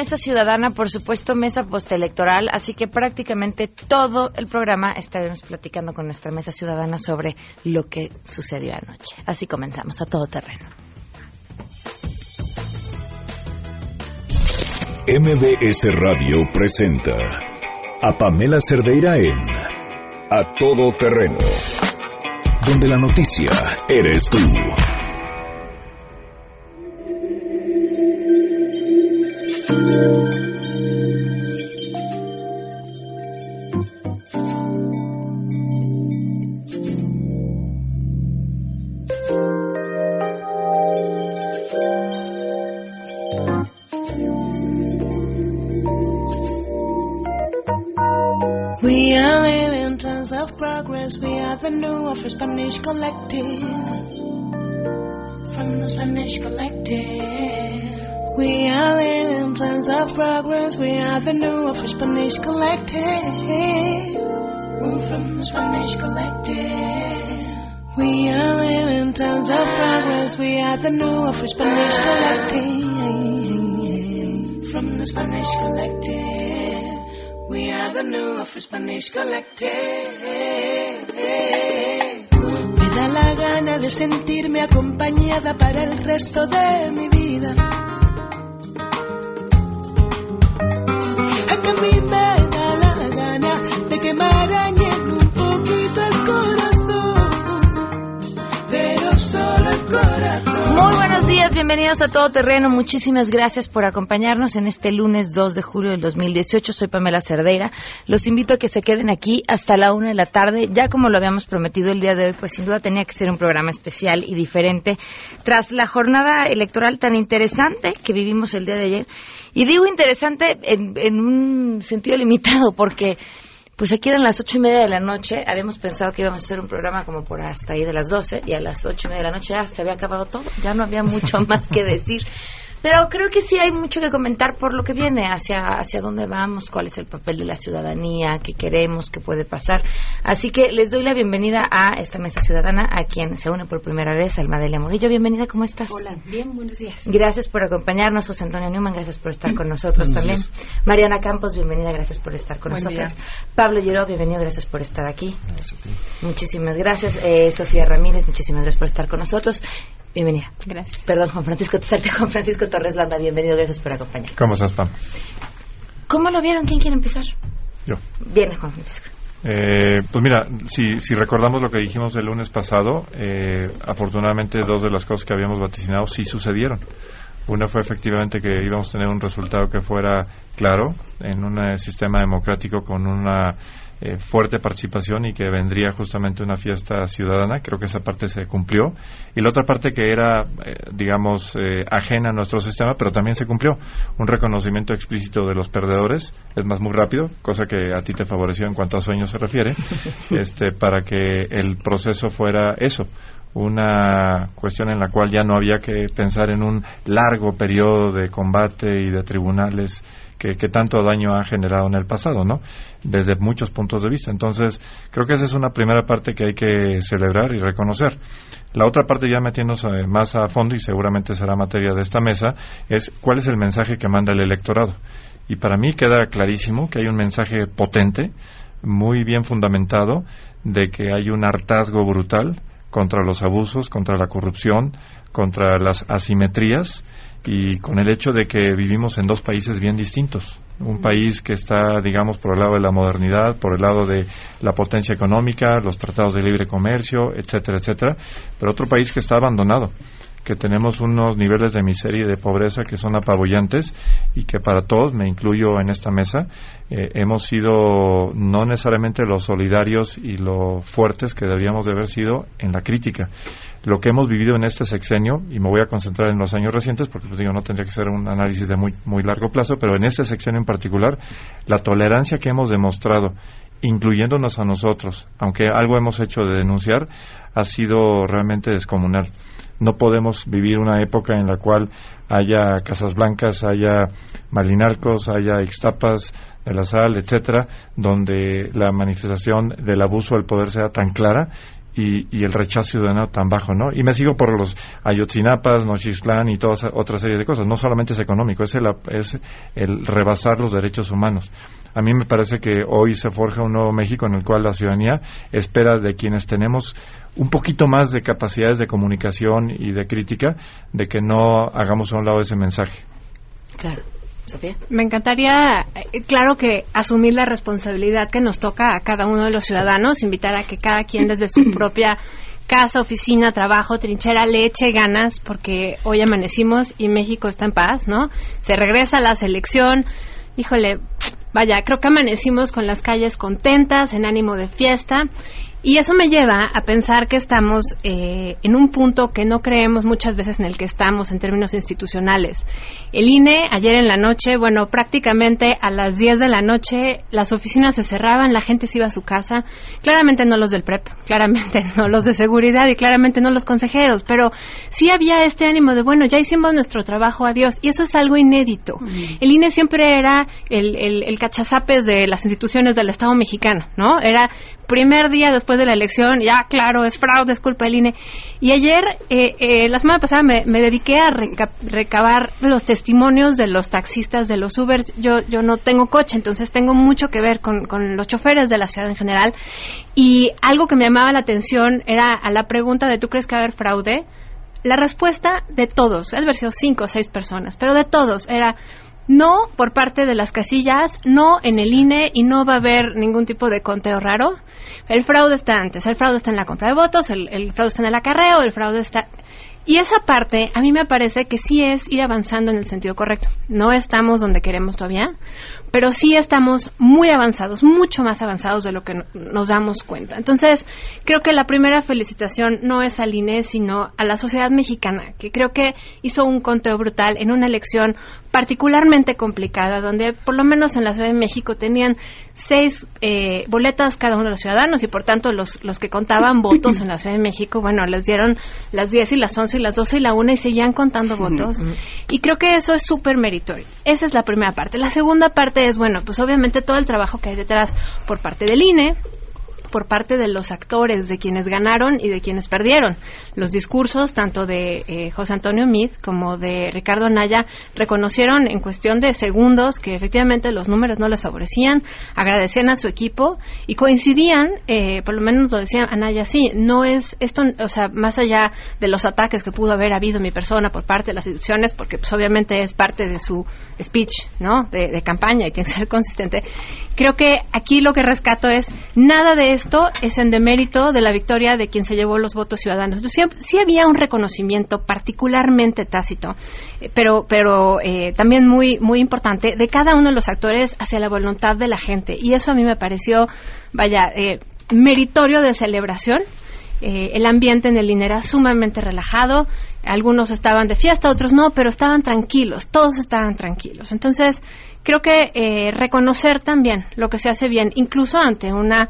Mesa Ciudadana, por supuesto, mesa postelectoral, así que prácticamente todo el programa estaremos platicando con nuestra Mesa Ciudadana sobre lo que sucedió anoche. Así comenzamos a todo terreno. MBS Radio presenta a Pamela Cerdeira en A Todo Terreno, donde la noticia eres tú. New of Spanish collective. Me da la gana de sentirme acompañada para el resto de mi vida. Bienvenidos a Todo Terreno. Muchísimas gracias por acompañarnos en este lunes 2 de julio del 2018. Soy Pamela Cerdeira. Los invito a que se queden aquí hasta la una de la tarde. Ya como lo habíamos prometido el día de hoy, pues sin duda tenía que ser un programa especial y diferente tras la jornada electoral tan interesante que vivimos el día de ayer. Y digo interesante en, en un sentido limitado porque pues aquí eran las ocho y media de la noche. Habíamos pensado que íbamos a hacer un programa como por hasta ahí de las doce y a las ocho y media de la noche ya se había acabado todo. Ya no había mucho más que decir. Pero creo que sí hay mucho que comentar por lo que viene, hacia, hacia dónde vamos, cuál es el papel de la ciudadanía, qué queremos, qué puede pasar. Así que les doy la bienvenida a esta mesa ciudadana, a quien se une por primera vez, Almadelia Morillo. Bienvenida, ¿cómo estás? Hola, bien, buenos días. Gracias por acompañarnos, José Antonio Newman, gracias por estar con nosotros también. Mariana Campos, bienvenida, gracias por estar con Buen nosotros. día. Pablo Lloró, bienvenido, gracias por estar aquí. Muchísimas gracias. Eh, Sofía Ramírez, muchísimas gracias por estar con nosotros. Bienvenida. Gracias. Perdón, Juan Francisco, te Juan Francisco Torres Landa, bienvenido, gracias por acompañarnos. ¿Cómo estás, Pam? ¿Cómo lo vieron? ¿Quién quiere empezar? Yo. Bien, Juan Francisco. Eh, pues mira, si, si recordamos lo que dijimos el lunes pasado, eh, afortunadamente dos de las cosas que habíamos vaticinado sí sucedieron. Una fue efectivamente que íbamos a tener un resultado que fuera claro en un eh, sistema democrático con una eh, fuerte participación y que vendría justamente una fiesta ciudadana. Creo que esa parte se cumplió. Y la otra parte que era, eh, digamos, eh, ajena a nuestro sistema, pero también se cumplió. Un reconocimiento explícito de los perdedores, es más, muy rápido, cosa que a ti te favoreció en cuanto a sueños se refiere, este, para que el proceso fuera eso una cuestión en la cual ya no había que pensar en un largo periodo de combate y de tribunales que, que, tanto daño ha generado en el pasado, ¿no? Desde muchos puntos de vista. Entonces, creo que esa es una primera parte que hay que celebrar y reconocer. La otra parte, ya metiéndonos eh, más a fondo, y seguramente será materia de esta mesa, es cuál es el mensaje que manda el electorado. Y para mí queda clarísimo que hay un mensaje potente, muy bien fundamentado, de que hay un hartazgo brutal contra los abusos, contra la corrupción, contra las asimetrías y con el hecho de que vivimos en dos países bien distintos. Un país que está, digamos, por el lado de la modernidad, por el lado de la potencia económica, los tratados de libre comercio, etcétera, etcétera, pero otro país que está abandonado que tenemos unos niveles de miseria y de pobreza que son apabullantes y que para todos, me incluyo en esta mesa, eh, hemos sido no necesariamente los solidarios y lo fuertes que deberíamos de haber sido en la crítica. Lo que hemos vivido en este sexenio, y me voy a concentrar en los años recientes, porque pues, digo, no tendría que ser un análisis de muy, muy largo plazo, pero en este sexenio en particular, la tolerancia que hemos demostrado incluyéndonos a nosotros, aunque algo hemos hecho de denunciar, ha sido realmente descomunal. No podemos vivir una época en la cual haya Casas Blancas, haya Malinarcos, haya Ixtapas de la Sal, etcétera, donde la manifestación del abuso del poder sea tan clara y, y, el rechazo ciudadano tan bajo, ¿no? Y me sigo por los Ayotzinapas, Nochistlán y toda otra serie de cosas. No solamente es económico, es el, es el rebasar los derechos humanos. A mí me parece que hoy se forja un nuevo México en el cual la ciudadanía espera de quienes tenemos un poquito más de capacidades de comunicación y de crítica, de que no hagamos a un lado ese mensaje. Claro. Sofía. Me encantaría, eh, claro que asumir la responsabilidad que nos toca a cada uno de los ciudadanos, invitar a que cada quien desde su propia casa, oficina, trabajo, trinchera, le eche ganas, porque hoy amanecimos y México está en paz, ¿no? Se regresa a la selección, híjole, vaya, creo que amanecimos con las calles contentas, en ánimo de fiesta, y eso me lleva a pensar que estamos eh, en un punto que no creemos muchas veces en el que estamos en términos institucionales. El INE, ayer en la noche, bueno, prácticamente a las 10 de la noche las oficinas se cerraban, la gente se iba a su casa. Claramente no los del PREP, claramente no los de seguridad y claramente no los consejeros, pero sí había este ánimo de, bueno, ya hicimos nuestro trabajo, adiós. Y eso es algo inédito. El INE siempre era el, el, el cachazapes de las instituciones del Estado mexicano, ¿no? Era primer día después de la elección, ya claro, es fraude, es culpa del INE. Y ayer, eh, eh, la semana pasada, me, dediqué a recabar los testimonios de los taxistas de los Ubers. Yo, yo no tengo coche, entonces tengo mucho que ver con, con los choferes de la ciudad en general. Y algo que me llamaba la atención era a la pregunta de ¿tú crees que va a haber fraude? La respuesta de todos, el versión cinco o seis personas, pero de todos era no por parte de las casillas, no en el INE y no va a haber ningún tipo de conteo raro. El fraude está antes, el fraude está en la compra de votos, el, fraude está en el acarreo, el fraude está... Y esa parte a mí me parece que sí es ir avanzando en el sentido correcto. No estamos donde queremos todavía, pero sí estamos muy avanzados, mucho más avanzados de lo que nos damos cuenta. Entonces, creo que la primera felicitación no es al INE, sino a la sociedad mexicana, que creo que hizo un conteo brutal en una elección particularmente complicada, donde por lo menos en la Ciudad de México tenían seis eh, boletas cada uno de los ciudadanos y por tanto los, los que contaban votos en la Ciudad de México, bueno, les dieron las 10 y las 11 y las 12 y la 1 y seguían contando votos. Y creo que eso es súper meritorio. Esa es la primera parte. La segunda parte es, bueno, pues obviamente todo el trabajo que hay detrás por parte del INE, por parte de los actores, de quienes ganaron y de quienes perdieron. Los discursos, tanto de eh, José Antonio Meade como de Ricardo Anaya, reconocieron en cuestión de segundos que efectivamente los números no les favorecían, agradecían a su equipo y coincidían, eh, por lo menos lo decía Anaya, sí, no es esto, o sea, más allá de los ataques que pudo haber habido mi persona por parte de las instituciones, porque pues obviamente es parte de su speech, ¿no? De campaña y tiene que ser consistente. Creo que aquí lo que rescato es nada de esto es en demérito de la victoria de quien se llevó los votos ciudadanos. Sí, había un reconocimiento particularmente tácito, eh, pero, pero eh, también muy, muy importante de cada uno de los actores hacia la voluntad de la gente. Y eso a mí me pareció, vaya, eh, meritorio de celebración. el ambiente en el INE era sumamente relajado, algunos estaban de fiesta, otros no, pero estaban tranquilos, todos estaban tranquilos. Entonces, creo que reconocer también lo que se hace bien, incluso ante una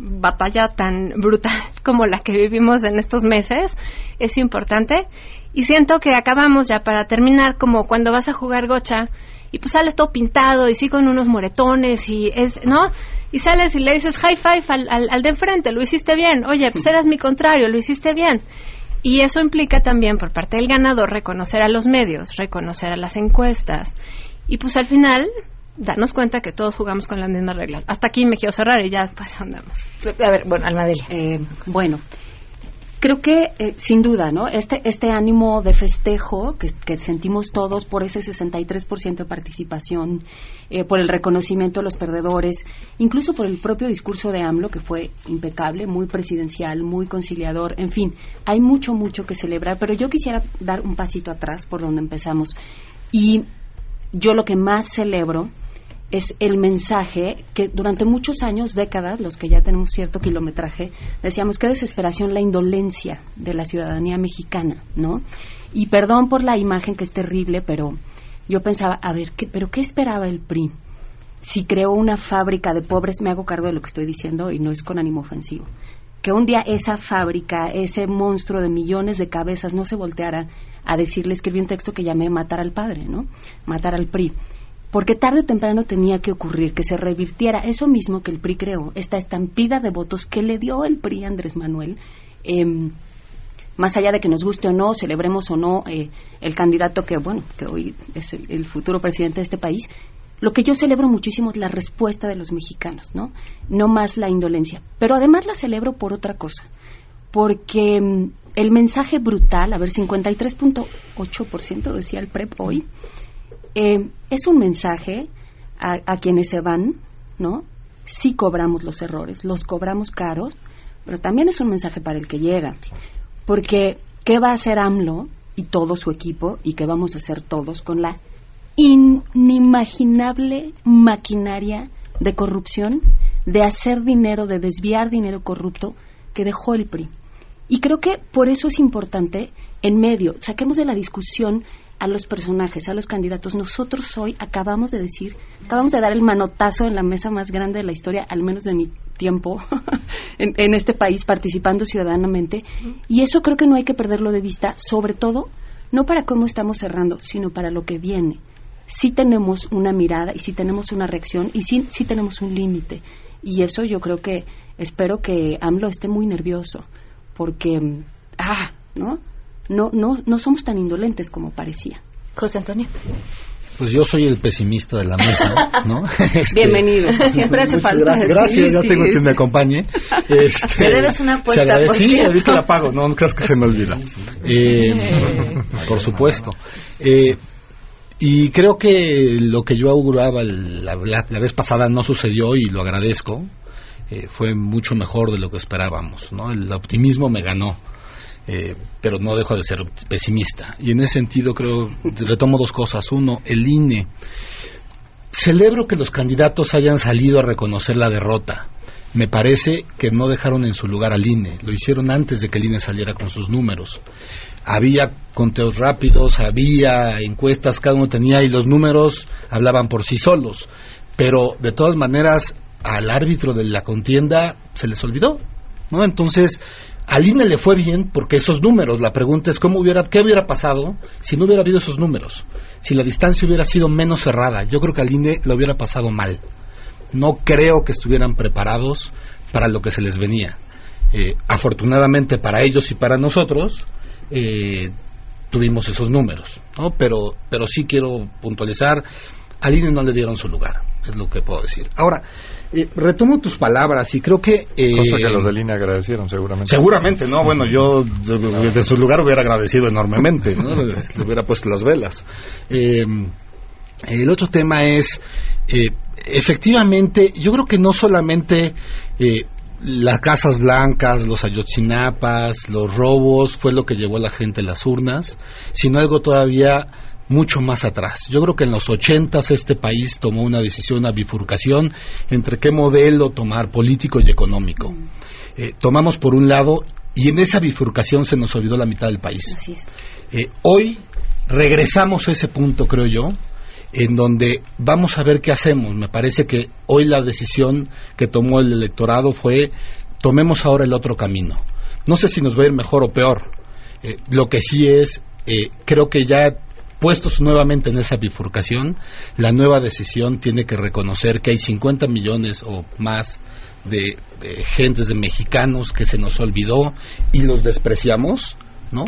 batalla tan brutal como la que vivimos en estos meses es importante. Y siento que acabamos ya para terminar como cuando vas a jugar gocha y pues sales todo pintado y sí con unos moretones y es, ¿no? Y sales y le dices high five al, al, de enfrente, lo hiciste bien. Oye, pues eras mi contrario, lo hiciste bien. Y eso implica también por parte del ganador reconocer a los medios, reconocer a las encuestas. Y pues al final darnos cuenta que todos jugamos con las mismas reglas. Hasta aquí me quiero cerrar y ya después andamos. A ver, bueno, Almadelia. Eh, bueno, creo que eh, sin duda, ¿no? Este, este ánimo de festejo que, sentimos todos por ese 63% de participación, eh, por el reconocimiento de los perdedores, incluso por el propio discurso de AMLO, que fue impecable, muy presidencial, muy conciliador, en fin, hay mucho, mucho que celebrar, pero yo quisiera dar un pasito atrás por donde empezamos. Y yo lo que más celebro es el mensaje que durante muchos años, décadas, los que ya tenemos cierto kilometraje, decíamos qué desesperación la indolencia de la ciudadanía mexicana, ¿no? Y perdón por la imagen que es terrible, pero yo pensaba, a ver, ¿qué, pero qué esperaba el PRI? Si creó una fábrica de pobres, me hago cargo de lo que estoy diciendo y no es con ánimo ofensivo. Que un día esa fábrica, ese monstruo de millones de cabezas no se volteara a decirle, escribí un texto que llamé Matar al Padre, ¿no? Matar al PRI porque tarde o temprano tenía que ocurrir que se revirtiera eso mismo que el PRI creó, esta estampida de votos que le dio el PRI a Andrés Manuel. Em, más allá de que nos guste o no, celebremos o no eh, el candidato que, bueno, que hoy es el, futuro presidente de este país, lo que yo celebro muchísimo es la respuesta de los mexicanos, ¿no? No más la indolencia. Pero además la celebro por otra cosa. Porque mm, el mensaje brutal, a ver, 53.8% decía el PREP hoy, eh, es un mensaje a, a, quienes se van, ¿no? Sí cobramos los errores, los cobramos caros, pero también es un mensaje para el que llega. Porque, ¿qué va a hacer AMLO y todo su equipo y qué vamos a hacer todos con la inimaginable maquinaria de corrupción, de hacer dinero, de desviar dinero corrupto que dejó el PRI? Y creo que por eso es importante, en medio, saquemos de la discusión a los personajes, a los candidatos. Nosotros hoy acabamos de decir, acabamos de dar el manotazo en la mesa más grande de la historia, al menos de mi tiempo en, este país, participando ciudadanamente. Y eso creo que no hay que perderlo de vista, sobre todo, no para cómo estamos cerrando, sino para lo que viene. Sí tenemos una mirada y sí tenemos una reacción y sí, sí tenemos un límite. Y eso yo creo que espero que AMLO esté muy nervioso, porque, ah, ¿no? no, no, no somos tan indolentes como parecía. José Antonio. Pues yo soy el pesimista de la mesa, ¿no? Este, Bienvenido. Siempre hace falta. Gracias, gracias ya tengo quien me acompañe. Este, Me debes una apuesta. Por sí, ahorita la pago, no, no creas que se me olvida. Eh, por supuesto. Eh, y creo que lo que yo auguraba la, la, vez pasada no sucedió y lo agradezco. Eh, fue mucho mejor de lo que esperábamos, ¿no? El optimismo me ganó eh, pero no dejo de ser pesimista. Y en ese sentido creo, retomo dos cosas. Uno, el INE. Celebro que los candidatos hayan salido a reconocer la derrota. Me parece que no dejaron en su lugar al INE, lo hicieron antes de que el INE saliera con sus números. Había conteos rápidos, había encuestas, cada uno tenía y los números hablaban por sí solos. Pero de todas maneras, al árbitro de la contienda se les olvidó. ¿no? Entonces, al INE le fue bien porque esos números, la pregunta es cómo hubiera, qué hubiera pasado si no hubiera habido esos números, si la distancia hubiera sido menos cerrada. Yo creo que al INE le hubiera pasado mal. No creo que estuvieran preparados para lo que se les venía. Eh, afortunadamente para ellos y para nosotros eh, tuvimos esos números, ¿no? Pero, pero sí quiero puntualizar, al INE no le dieron su lugar, es lo que puedo decir. Ahora, eh, retomo tus palabras y creo que... Eh, Cosa que los de línea agradecieron seguramente. Seguramente, ¿no? Bueno, yo de, su lugar hubiera agradecido enormemente, ¿no? le, hubiera puesto las velas. Eh, el otro tema es, eh, efectivamente, yo creo que no solamente las casas blancas, los ayotzinapas, los robos, fue lo que llevó a la gente a las urnas, sino algo todavía mucho más atrás. Yo creo que en los ochentas este país tomó una decisión, una bifurcación entre qué modelo tomar político y económico. Eh, tomamos por un lado y en esa bifurcación se nos olvidó la mitad del país. Eh, hoy regresamos a ese punto, creo yo, en donde vamos a ver qué hacemos. Me parece que hoy la decisión que tomó el electorado fue tomemos ahora el otro camino. No sé si nos va a ir mejor o peor. Eh, lo que sí es, creo que ya puestos nuevamente en esa bifurcación, la nueva decisión tiene que reconocer que hay 50 millones o más de, gentes, de mexicanos que se nos olvidó y los despreciamos, ¿no?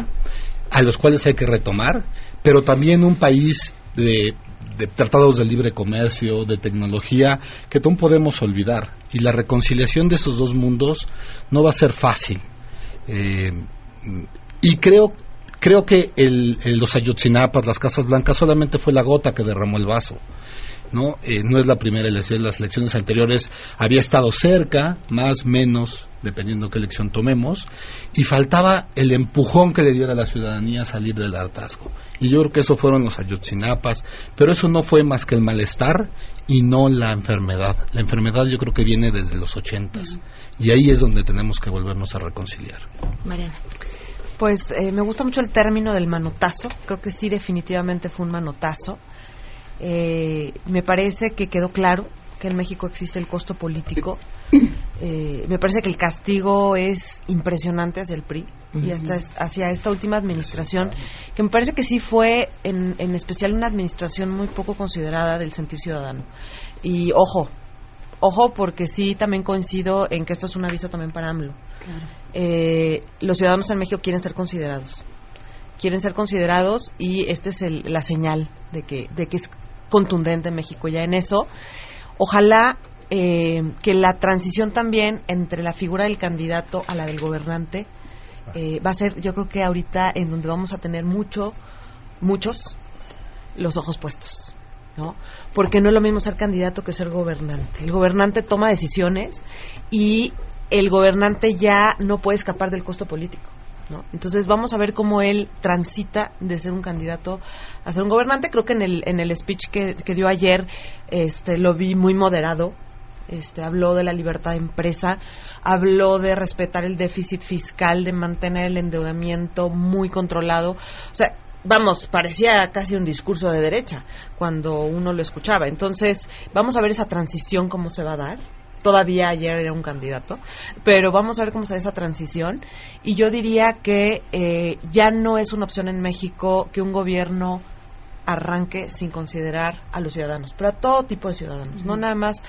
A los cuales hay que retomar, pero también un país de, tratados de libre comercio, de tecnología, que no podemos olvidar. Y la reconciliación de esos dos mundos no va a ser fácil. Eh, y creo creo que el, los ayotzinapas, las Casas Blancas, solamente fue la gota que derramó el vaso. ¿no? Eh, no es la primera elección, las elecciones anteriores había estado cerca, más, menos, dependiendo qué elección tomemos, y faltaba el empujón que le diera a la ciudadanía a salir del hartazgo. Y yo creo que eso fueron los ayotzinapas, pero eso no fue más que el malestar y no la enfermedad. La enfermedad yo creo que viene desde los ochentas, y ahí es donde tenemos que volvernos a reconciliar. Mariana. Pues eh, me gusta mucho el término del manotazo. Creo que sí, definitivamente fue un manotazo. Eh, me parece que quedó claro que en México existe el costo político. Eh, me parece que el castigo es impresionante hacia el PRI y hasta es- hacia esta última administración, que me parece que sí fue en, en especial una administración muy poco considerada del sentir ciudadano. Y ojo, ojo porque sí también coincido en que esto es un aviso también para AMLO. Eh, los ciudadanos en México quieren ser considerados. Quieren ser considerados y esta es el- la señal de que, de que es contundente México ya en eso. Ojalá eh, que la transición también entre la figura del candidato a la del gobernante eh, va a ser, yo creo que ahorita en donde vamos a tener mucho, muchos los ojos puestos. ¿No? Porque no es lo mismo ser candidato que ser gobernante. El gobernante toma decisiones y el gobernante ya no puede escapar del costo político. ¿no? Entonces vamos a ver cómo él transita de ser un candidato a ser un gobernante. Creo que en el, en el speech que, que dio ayer este, lo vi muy moderado. Este, habló de la libertad de empresa, habló de respetar el déficit fiscal, de mantener el endeudamiento muy controlado. O sea, vamos, parecía casi un discurso de derecha cuando uno lo escuchaba. Entonces, vamos a ver esa transición cómo se va a dar. Todavía ayer era un candidato, pero vamos a ver cómo se da esa transición. Y yo diría que eh, ya no es una opción en México que un gobierno arranque sin considerar a los ciudadanos, pero a todo tipo de ciudadanos, no nada más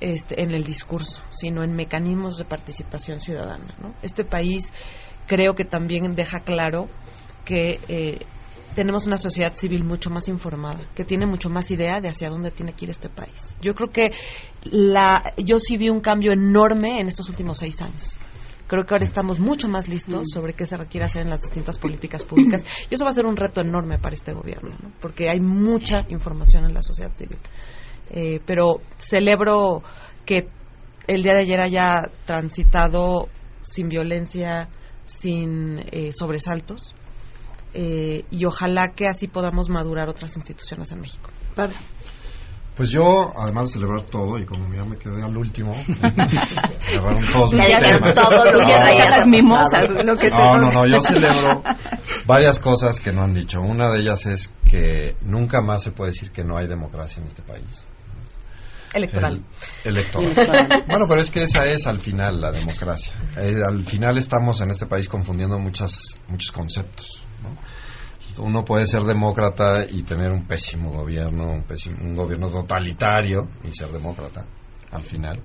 este, en el discurso, sino en mecanismos de participación ciudadana. ¿no? Este país creo que también deja claro que eh, tenemos una sociedad civil mucho más informada, que tiene mucho más idea de hacia dónde tiene que ir este país. Yo creo que la, yo sí vi un cambio enorme en estos últimos seis años. Creo que ahora estamos mucho más listos sobre qué se requiere hacer en las distintas políticas públicas y eso va a ser un reto enorme para este gobierno, ¿no? porque hay mucha información en la sociedad civil. Eh, pero celebro que el día de ayer haya transitado sin violencia, sin eh, sobresaltos, eh, y ojalá que así podamos madurar otras instituciones en México. Pues yo, además de celebrar todo, y como ya me quedé al último, celebraron todos mis ya temas. todo lo No, raya las mimosas, lo que No, no, no, yo celebro varias cosas que no han dicho. Una de ellas es que nunca más se puede decir que no hay democracia en este país. Electoral. El- electoral. Electoral. Bueno, pero es que esa es al final la democracia. Eh, al final estamos en este país confundiendo muchas, muchos conceptos. ¿No? Uno puede ser demócrata y tener un pésimo gobierno, un, gobierno totalitario y ser demócrata al final.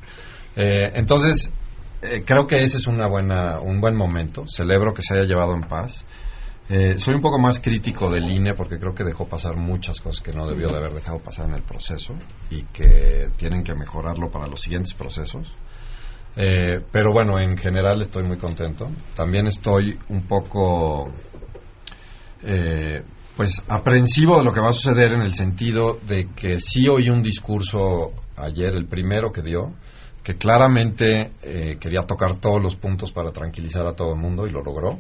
Eh, entonces, eh, creo que ese es buena, un buen momento. Celebro que se haya llevado en paz. Eh, soy un poco más crítico del INE porque creo que dejó pasar muchas cosas que no debió de haber dejado pasar en el proceso y que tienen que mejorarlo para los siguientes procesos. Pero bueno, en general estoy muy contento. También estoy un poco, eh, pues, aprensivo de lo que va a suceder en el sentido de que sí oí un discurso ayer, el primero que dio, que claramente eh, quería tocar todos los puntos para tranquilizar a todo el mundo y lo logró.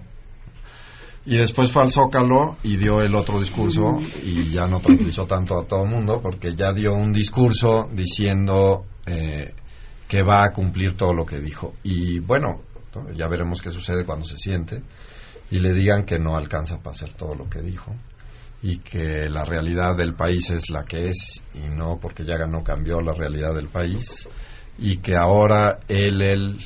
Y después fue al Zócalo y dio el otro discurso y ya no tranquilizó tanto a todo el mundo porque ya dio un discurso diciendo eh, que va a cumplir todo lo que dijo. Y bueno, ¿no? ya veremos qué sucede cuando se siente y le digan que no alcanza para hacer todo lo que dijo y que la realidad del país es la que es y no porque ya no cambió la realidad del país y que ahora él, él,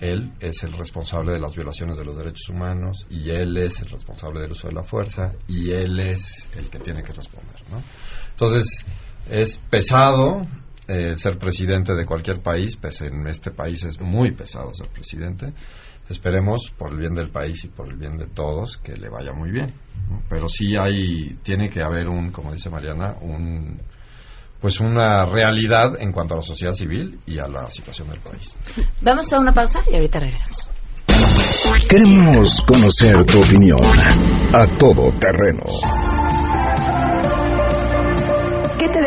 él es el responsable de las violaciones de los derechos humanos y él es el responsable del uso de la fuerza y él es el que tiene que responder. ¿no? Entonces, es pesado eh, ser presidente de cualquier país, pues en este país es muy pesado ser presidente. Esperemos, por el bien del país y por el bien de todos, que le vaya muy bien. ¿no? Pero sí hay, tiene que haber un, como dice Mariana, un pues una realidad en cuanto a la sociedad civil y a la situación del país. Vamos a una pausa y ahorita regresamos. Queremos conocer tu opinión. A todo terreno.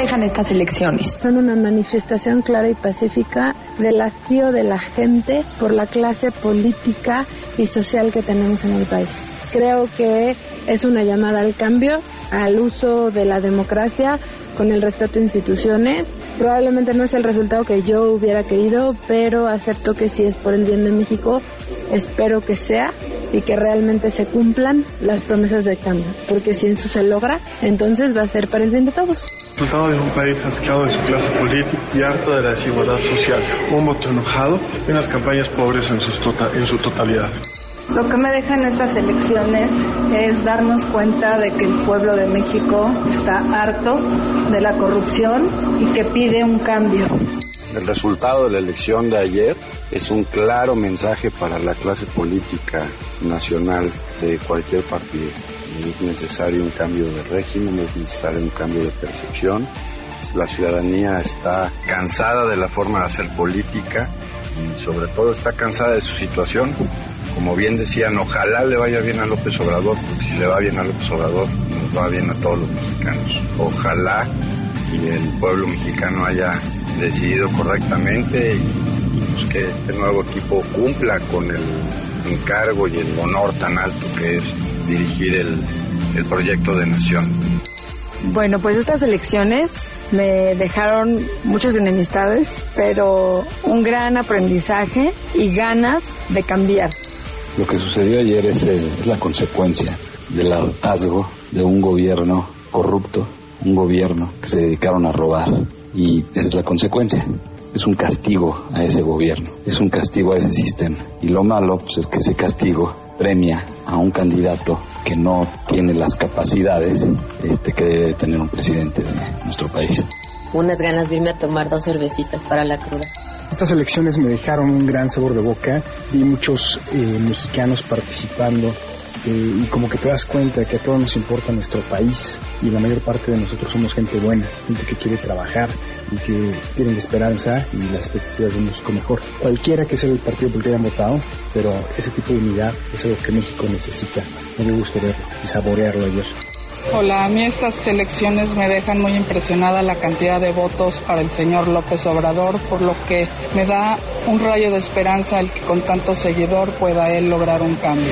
¿Qué te dejan estas elecciones? Son una manifestación clara y pacífica del hastío de la gente por la clase política y social que tenemos en el país. Creo que es una llamada al cambio, al uso de la democracia con el respeto a instituciones. Probablemente no es el resultado que yo hubiera querido, pero acepto que si es por el bien de México, espero que sea y que realmente se cumplan las promesas de cambio, porque si eso se logra, entonces va a ser para el bien de todos. Resultado de un país asqueado de su clase política y harto de la desigualdad social, un voto enojado y unas campañas pobres en, sus tota- en su totalidad. Lo que me dejan estas elecciones es darnos cuenta de que el pueblo de México está harto de la corrupción y que pide un cambio. El resultado de la elección de ayer es un claro mensaje para la clase política nacional de cualquier partido. Es necesario un cambio de régimen, es necesario un cambio de percepción. La ciudadanía está cansada de la forma de hacer política y sobre todo está cansada de su situación. Como bien decían, ojalá le vaya bien a López Obrador, porque si le va bien a López Obrador, nos va bien a todos los mexicanos. Ojalá y el pueblo mexicano haya decidido correctamente y, pues que este nuevo equipo cumpla con el encargo y el honor tan alto que es dirigir el, el proyecto de nación. Bueno, pues estas elecciones me dejaron muchas enemistades, pero un gran aprendizaje y ganas de cambiar. Lo que sucedió ayer es, eh, es la consecuencia del hartazgo de un gobierno corrupto, un gobierno que se dedicaron a robar y esa es la consecuencia. Es un castigo a ese gobierno, es un castigo a ese sistema. Y lo malo pues, es que ese castigo premia a un candidato que no tiene las capacidades este, que debe tener un presidente de nuestro país. Unas ganas de irme a tomar dos cervecitas para la cruda. Estas elecciones me dejaron un gran sabor de boca. Vi muchos eh, mexicanos participando y como que te das cuenta que a todos nos importa nuestro país y la mayor parte de nosotros somos gente buena, gente que quiere trabajar y que tienen esperanza y las expectativas de México mejor. Cualquiera que sea el partido por el que hayan votado, pero ese tipo de unidad es algo que México necesita. Me dio gusto verlo y saborearlo ayer. Hola, a mí estas elecciones me dejan muy impresionada la cantidad de votos para el señor López Obrador, por lo que me da un rayo de esperanza el que con tanto seguidor pueda él lograr un cambio.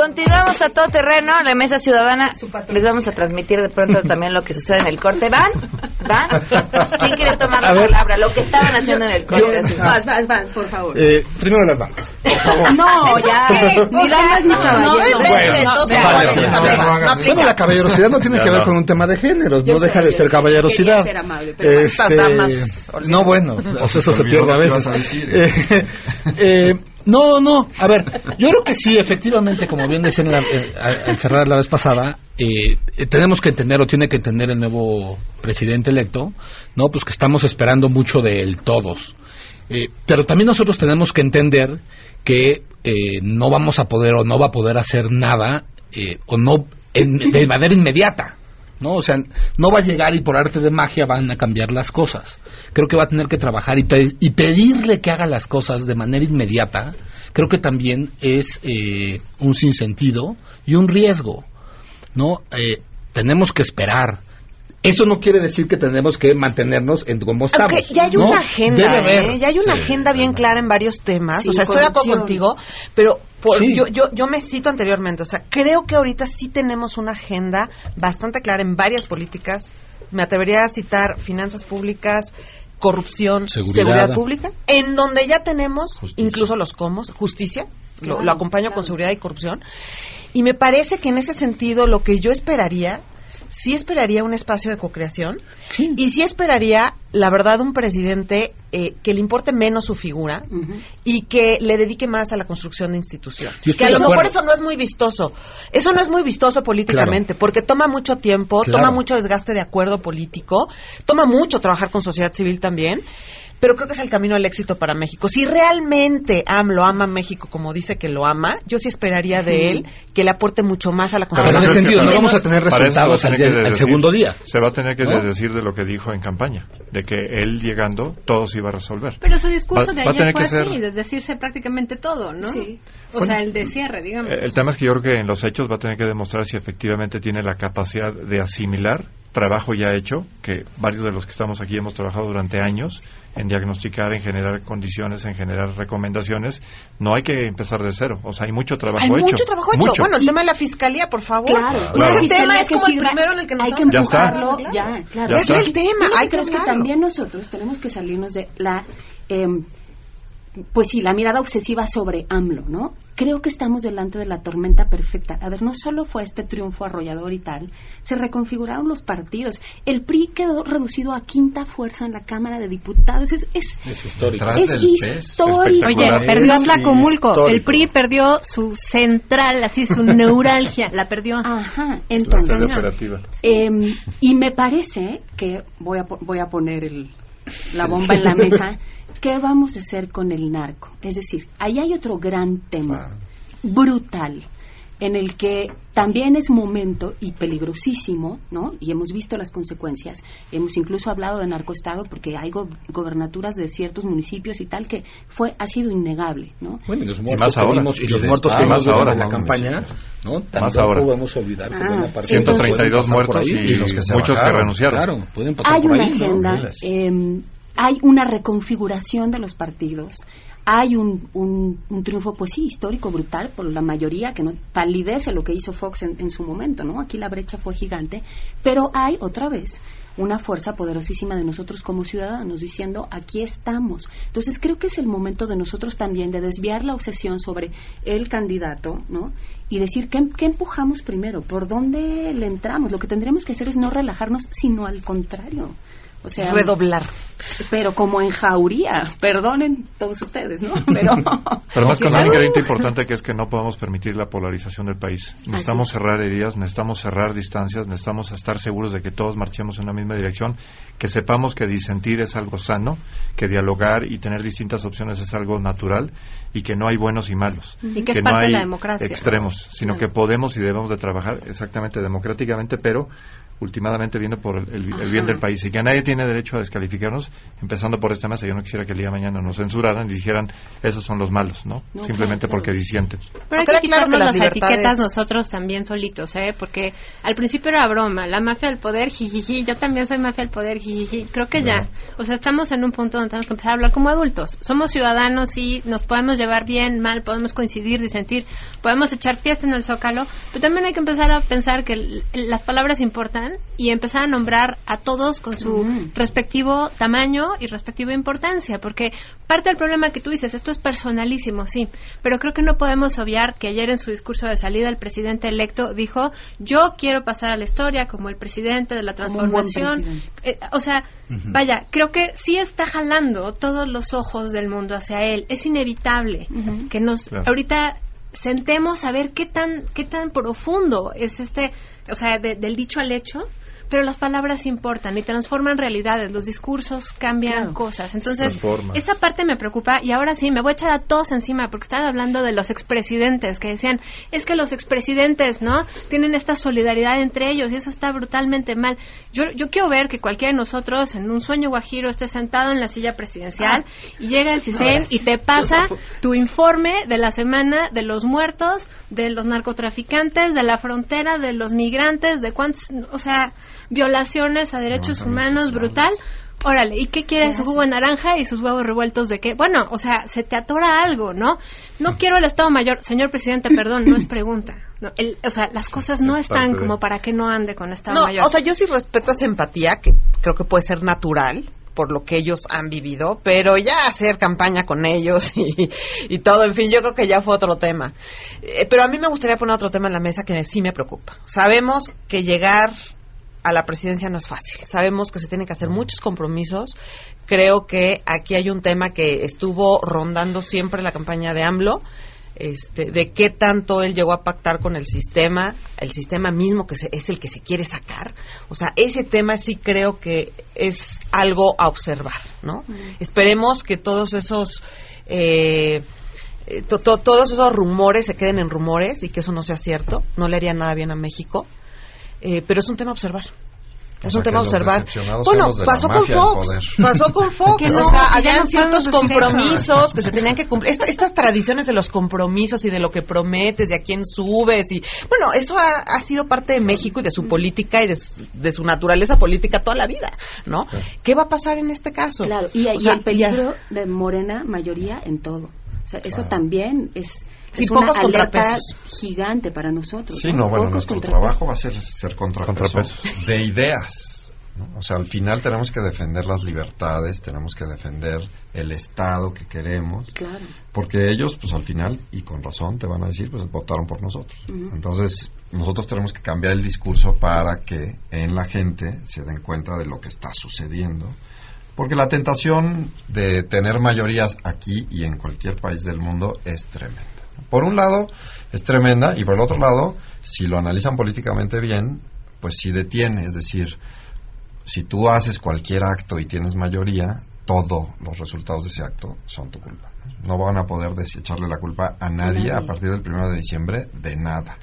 Continuamos a todo terreno, la mesa ciudadana. Les vamos a transmitir de pronto también lo que sucede en el corte. ¿Van? ¿Van? ¿Quién quiere tomar la palabra? Lo que estaban haciendo en el corte. Yo, vas, vas, vas, por favor. Eh, primero las damas, por favor. No, ya. Ni damas ni caballeros. Bueno, la caballerosidad no tiene que ver con un tema de géneros, no deja de ser caballerosidad. Ser amable, pero Este, no, bueno, eso se pierde a veces. Eh, eh, no, no, a ver, yo creo que sí, efectivamente, como bien decían eh, al cerrar la vez pasada, eh, eh, tenemos que entender, o tiene que entender el nuevo presidente electo, ¿no? Pues que estamos esperando mucho de él todos. Eh, pero también nosotros tenemos que entender que eh, no vamos a poder o no va a poder hacer nada eh, o no en- de manera inmediata. ¿No? O sea, no va a llegar y por arte de magia van a cambiar las cosas. Creo que va a tener que trabajar y, pe- y pedirle que haga las cosas de manera inmediata, creo que también es eh, un sinsentido y un riesgo, ¿no? Eh, tenemos que esperar. Eso no quiere decir que tenemos que mantenernos en como estamos. Ya hay ¿no? una agenda. ¿eh? ya hay una Sí. agenda bien clara en varios temas. O sea, estoy de acuerdo contigo, pero por- Sí. yo, yo, yo me cito anteriormente. O sea, creo que ahorita sí tenemos una agenda bastante clara en varias políticas. Me atrevería a citar finanzas públicas, corrupción, Seguridad. seguridad, pública, en donde ya tenemos incluso los comos, justicia, lo, acompaño claro. con seguridad y corrupción. Y me parece que en ese sentido lo que yo esperaría, sí esperaría un espacio de cocreación y sí esperaría, la verdad, un presidente eh, que le importe menos su figura y que le dedique más a la construcción de instituciones. Que a lo mejor eso no es muy vistoso. Eso no es muy vistoso políticamente porque toma mucho tiempo, Claro. toma mucho desgaste de acuerdo político, toma mucho trabajar con sociedad civil también. Pero creo que es el camino al éxito para México. Si realmente AMLO ama a México como dice que lo ama, yo sí esperaría de él que le aporte mucho más a la Pero en construcción. ese sentido, no vamos a no- tener resultados al, al segundo día. Se va a tener que ¿No? decir de lo que dijo en campaña, de que él llegando todo se iba a resolver. Pero su discurso Va- de ayer fue que ser- así, de decirse prácticamente todo, ¿no? Sí. O Bueno, sea, el de cierre, digamos. El tema es que yo creo que en los hechos va a tener que demostrar si efectivamente tiene la capacidad de asimilar trabajo ya hecho, que varios de los que estamos aquí hemos trabajado durante años en diagnosticar, en generar condiciones, en generar recomendaciones. No hay que empezar de cero, o sea, hay mucho trabajo Hay hecho. mucho trabajo hecho. Mucho. Bueno, el tema de la fiscalía, por favor. Claro, O sea, Claro. ese tema es como el primero en el que nos hay que estamos Ya está. empujarlo, ya, claro. Ya está. es el tema, hay que creo que también nosotros tenemos que salirnos de la, em, pues sí, la mirada obsesiva sobre AMLO, ¿no? Creo que estamos delante de la tormenta perfecta. A ver, no solo fue este triunfo arrollador y tal, se reconfiguraron los partidos. El PRI quedó reducido a quinta fuerza en la Cámara de Diputados. Es, es, Es histórico. Es histórico. Oye, perdió Es Tlacomulco. El. PRI perdió su central, así su neuralgia. La perdió. Ajá, La entonces... sede operativa. Eh, y me parece que voy a, po- voy a poner el- la bomba en la mesa. ¿Qué vamos a hacer con el narco? Es decir, ahí hay otro gran tema brutal en el que también es momento y peligrosísimo, ¿no? Y hemos visto las consecuencias. Hemos incluso hablado de narcoestado porque hay go- gobernaturas de ciertos municipios y tal que fue ha sido innegable, ¿no? Bueno, y los Y muertos más ahora. vimos- y los muertos que durante ahora, la no, campaña, ¿no? Tampoco ahora. a olvidar que Ah, parte 132 pueden pasar por muertos ahí. y, y los que se muchos que renunciaron. Claro, pueden pasar hay por una ahí, ¿no? agenda, Miles. eh, hay una reconfiguración de los partidos, hay un, un, un triunfo, pues sí, histórico, brutal, por la mayoría, que no palidece lo que hizo Fox en, su momento, ¿no? Aquí la brecha fue gigante, pero hay otra vez una fuerza poderosísima de nosotros como ciudadanos diciendo aquí estamos. Entonces creo que es el momento de nosotros también de desviar la obsesión sobre el candidato, ¿no? Y decir qué, qué empujamos primero, por dónde le entramos. Lo que tendremos que hacer es no relajarnos, sino al contrario. O sea, Redoblar. pero como en jauría, perdonen todos ustedes, ¿no? Pero, Pero más con un ingrediente importante que es que no podemos permitir la polarización del país. Necesitamos es. cerrar heridas, necesitamos cerrar distancias, necesitamos estar seguros de que todos marchemos en una misma dirección, que sepamos que disentir es algo sano, que dialogar y tener distintas opciones es algo natural y que no hay buenos y malos. Y que es no parte de hay la democracia. extremos, sino que podemos y debemos de trabajar exactamente democráticamente, pero últimamente viendo por el, el- el bien del país y que nadie tiene derecho a descalificarnos, empezando por esta mesa. Yo no quisiera que el día de mañana nos censuraran y dijeran, esos son los malos, ¿no? No, Simplemente claro, porque disienten. Pero hay que claro que quitarnos las las, libertades- etiquetas nosotros también solitos, ¿eh? Porque al principio era broma, la mafia del poder, jijiji, yo también soy mafia del poder, jijiji. Creo que ya, o sea, estamos en un punto donde tenemos que empezar a hablar como adultos. Somos ciudadanos y nos podemos llevar bien, mal, podemos coincidir, disentir, podemos echar fiesta en el zócalo, pero también hay que empezar a pensar que las palabras importan y empezar a nombrar a todos con su respectivo tamaño y respectiva importancia, porque parte del problema que tú dices, esto es personalísimo, sí, pero creo que no podemos obviar que ayer en su discurso de salida el presidente electo dijo, yo quiero pasar a la historia como el presidente de la transformación. Eh, o sea, vaya, creo que sí está jalando todos los ojos del mundo hacia él, es inevitable que nos Claro. ahorita sentemos a ver qué tan qué tan profundo es este, o sea, de- del dicho al hecho, pero las palabras importan y transforman realidades, los discursos cambian Claro. cosas. Entonces, esa parte me preocupa y ahora sí, me voy a echar a todos encima porque estaban hablando de los expresidentes que decían, es que los expresidentes, ¿no? Tienen esta solidaridad entre ellos y eso está brutalmente mal. Yo, yo quiero ver que cualquiera de nosotros en un sueño guajiro esté sentado en la silla presidencial y llega el CISEN y te pasa tu informe de la semana de los muertos, de los narcotraficantes, de la frontera, de los migrantes, de cuántos, o sea, violaciones a derechos humanos, brutal. Órale, ¿y qué quiere su jugo de naranja y sus huevos revueltos de qué? Bueno, o sea, se te atora algo, ¿no? No quiero el Estado Mayor. Señor presidente, perdón, no es pregunta. No, el- o sea, las cosas no están como para que no ande con Estado No, Mayor. o sea, yo sí respeto esa empatía, que creo que puede ser natural por lo que ellos han vivido, pero ya hacer campaña con ellos y, y todo, en fin, yo creo que ya fue otro tema. Eh, pero a mí me gustaría poner otro tema en la mesa que me- sí me preocupa. Sabemos que llegar a la presidencia no es fácil. Sabemos que se tienen que hacer muchos compromisos. Creo que aquí hay un tema que estuvo rondando siempre la campaña de AMLO, este, de qué tanto él llegó a pactar con el sistema, el sistema mismo que se- es el que se quiere sacar. O sea, ese tema sí creo que es algo a observar, ¿no? Esperemos que todos esos eh, eh, to- to- todos esos rumores se queden en rumores y que eso no sea cierto. No le haría nada bien a México. Eh, pero es un tema a observar. Es O un tema a observar. Bueno, pasó con Fox. Pasó con Fox. O sea, habían no ciertos compromisos que se tenían que cumplir. Esta- estas tradiciones de los compromisos y de lo que prometes, de a quién subes. y Bueno, eso ha, ha sido parte de México y de su política y de, su- de su naturaleza política toda la vida, ¿no? ¿Qué va a pasar en este caso? Claro, y, O y el peligro de Morena mayoría en todo. O sea, eso también es, Sí, es una pocos alerta contrapesos. gigante para nosotros. Sí, no, bueno, nuestro contrapesos. trabajo va a ser ser contrapeso Contrapesos. de ideas. ¿no? O sea, al final tenemos que defender las libertades, tenemos que defender el Estado que queremos, Claro. porque ellos, pues al final, y con razón, te van a decir, pues votaron por nosotros. Entonces, nosotros tenemos que cambiar el discurso para que en la gente se den cuenta de lo que está sucediendo. Porque la tentación de tener mayorías aquí y en cualquier país del mundo es tremenda. Por un lado, es tremenda, y por el otro lado, si lo analizan políticamente bien, pues si detiene, es decir, si tú haces cualquier acto y tienes mayoría, todos los resultados de ese acto son tu culpa. No van a poder desecharle la culpa a nadie a partir del primero de diciembre de nada.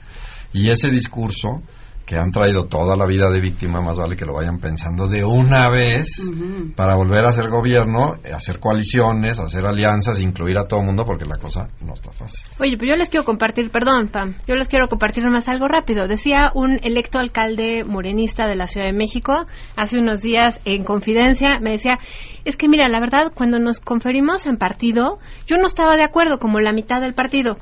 Y ese discurso que han traído toda la vida de víctima, más vale que lo vayan pensando de una vez para volver a hacer gobierno, hacer coaliciones, hacer alianzas, incluir a todo el mundo, porque la cosa no está fácil. Oye, pero yo les quiero compartir, perdón, Pam, yo les quiero compartir más algo rápido. Decía un electo alcalde morenista de la Ciudad de México hace unos días en confidencia, me decía, es que mira, la verdad, cuando nos conferimos en partido, yo no estaba de acuerdo como la mitad del partido.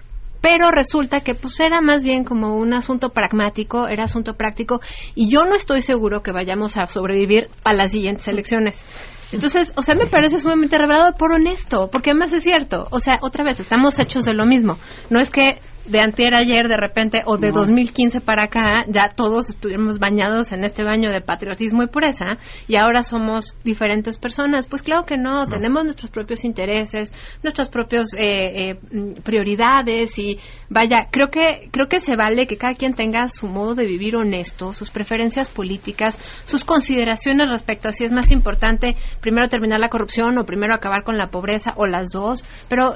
Pero resulta que pues era más bien como un asunto pragmático, era asunto práctico, y yo no estoy seguro que vayamos a sobrevivir a las siguientes elecciones. Entonces, o sea, me parece sumamente revelador por honesto, porque además es cierto. O sea, otra vez, estamos hechos de lo mismo. No es que de antier ayer de repente o de No. 2015 para acá ya todos estuvimos bañados en este baño de patriotismo y pureza y ahora somos diferentes personas. Pues claro que no, tenemos nuestros propios intereses, nuestras propias eh, eh, mm, prioridades y vaya, creo que creo que se vale que cada quien tenga su modo de vivir honesto, sus preferencias políticas, sus consideraciones respecto a si es más importante primero terminar la corrupción o primero acabar con la pobreza o las dos, pero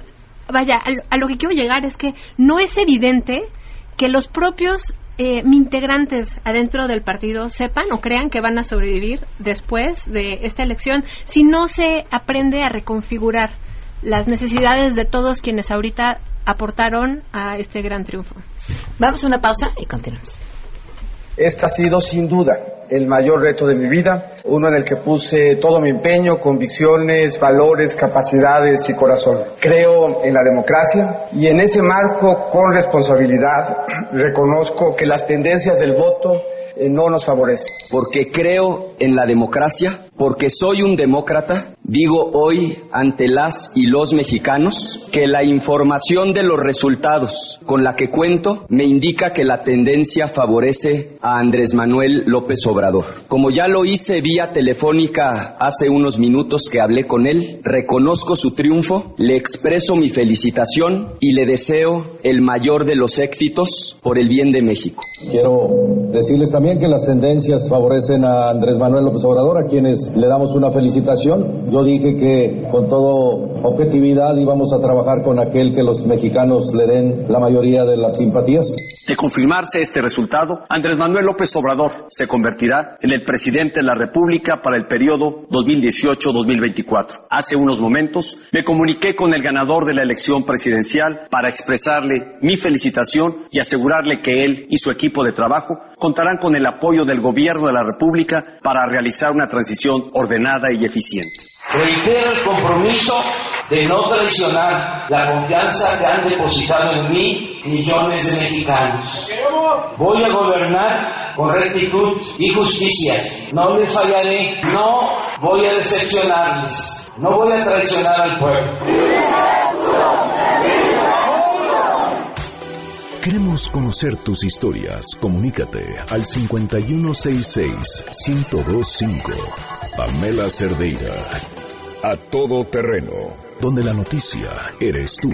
vaya, a lo, que quiero llegar es que no es evidente que los propios eh, integrantes adentro del partido sepan o crean que van a sobrevivir después de esta elección si no se aprende a reconfigurar las necesidades de todos quienes ahorita aportaron a este gran triunfo. Vamos a una pausa y continuamos. Este ha sido sin duda el mayor reto de mi vida, uno en el que puse todo mi empeño, convicciones, valores, capacidades y corazón. Creo en la democracia y en ese marco, con responsabilidad, reconozco que las tendencias del voto eh, no nos favorecen. Porque creo en la democracia, porque soy un demócrata, digo hoy ante las y los mexicanos que la información de los resultados con la que cuento me indica que la tendencia favorece a Andrés Manuel López Obrador. Como ya lo hice vía telefónica hace unos minutos que hablé con él, reconozco su triunfo, le expreso mi felicitación y le deseo el mayor de los éxitos por el bien de México. Quiero decirles también que las tendencias favorecen a Andrés Manuel López Obrador, a quienes le damos una felicitación. Dije que con todo objetividad íbamos a trabajar con aquel que los mexicanos le den la mayoría de las simpatías. De confirmarse este resultado, Andrés Manuel López Obrador se convertirá en el presidente de la República para el periodo 2018-2024. Hace unos momentos me comuniqué con el ganador de la elección presidencial para expresarle mi felicitación y asegurarle que él y su equipo de trabajo contarán con el apoyo del gobierno de la República para realizar una transición ordenada y eficiente. Reitero el compromiso de no traicionar la confianza que han depositado en mí millones de mexicanos. Voy a gobernar con rectitud y justicia. No les fallaré, no voy a decepcionarles, no voy a traicionar al pueblo. Queremos conocer tus historias. Comunícate al 5166-1025. Pamela Cerdeira. A todo terreno. Donde la noticia eres tú.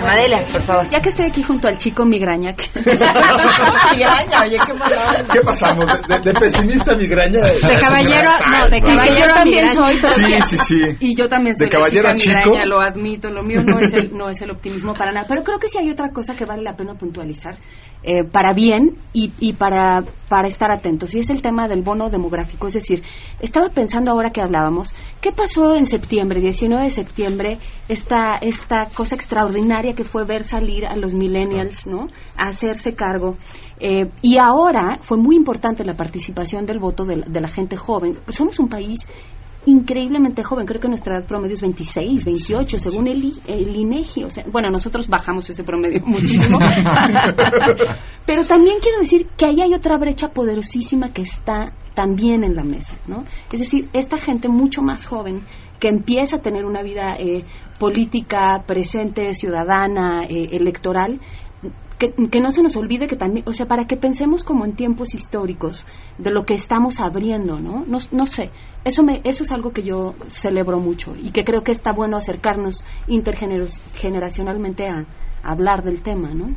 Madelia, por favor. Ya que estoy aquí junto al chico migraña. Que... migraña, oye, qué mala ¿Qué pasamos? ¿De, de pesimista migraña? De caballero, no, de caballero yo también soy. pero Sí, sí, sí. Y yo también soy De caballero chica chico. migraña, lo admito. Lo mío no es, el, no es el optimismo para nada. Pero creo que sí hay otra cosa que vale la pena puntualizar eh, para bien y, y para, para estar atentos. Y es el tema del bono demográfico. Es decir, estaba pensando ahora que hablábamos, ¿qué pasó en septiembre, 19 de septiembre, esta, esta cosa extraordinaria que fue ver salir a los millennials, ¿no? A hacerse cargo. Eh, y ahora fue muy importante la participación del voto de la, de la gente joven. Somos un país increíblemente joven, creo que nuestra edad promedio es 26, 28, según el, el INEGI. O sea, bueno, nosotros bajamos ese promedio muchísimo. Pero también quiero decir que ahí hay otra brecha poderosísima que está también en la mesa, ¿no? Es decir, esta gente mucho más joven que empieza a tener una vida eh, política presente, ciudadana, eh, electoral, que, no se nos olvide que también, o sea, para que pensemos como en tiempos históricos de lo que estamos abriendo, ¿no? No, no sé, eso, me, eso es algo que yo celebro mucho y que creo que está bueno acercarnos intergeneracionalmente a, a hablar del tema, ¿no?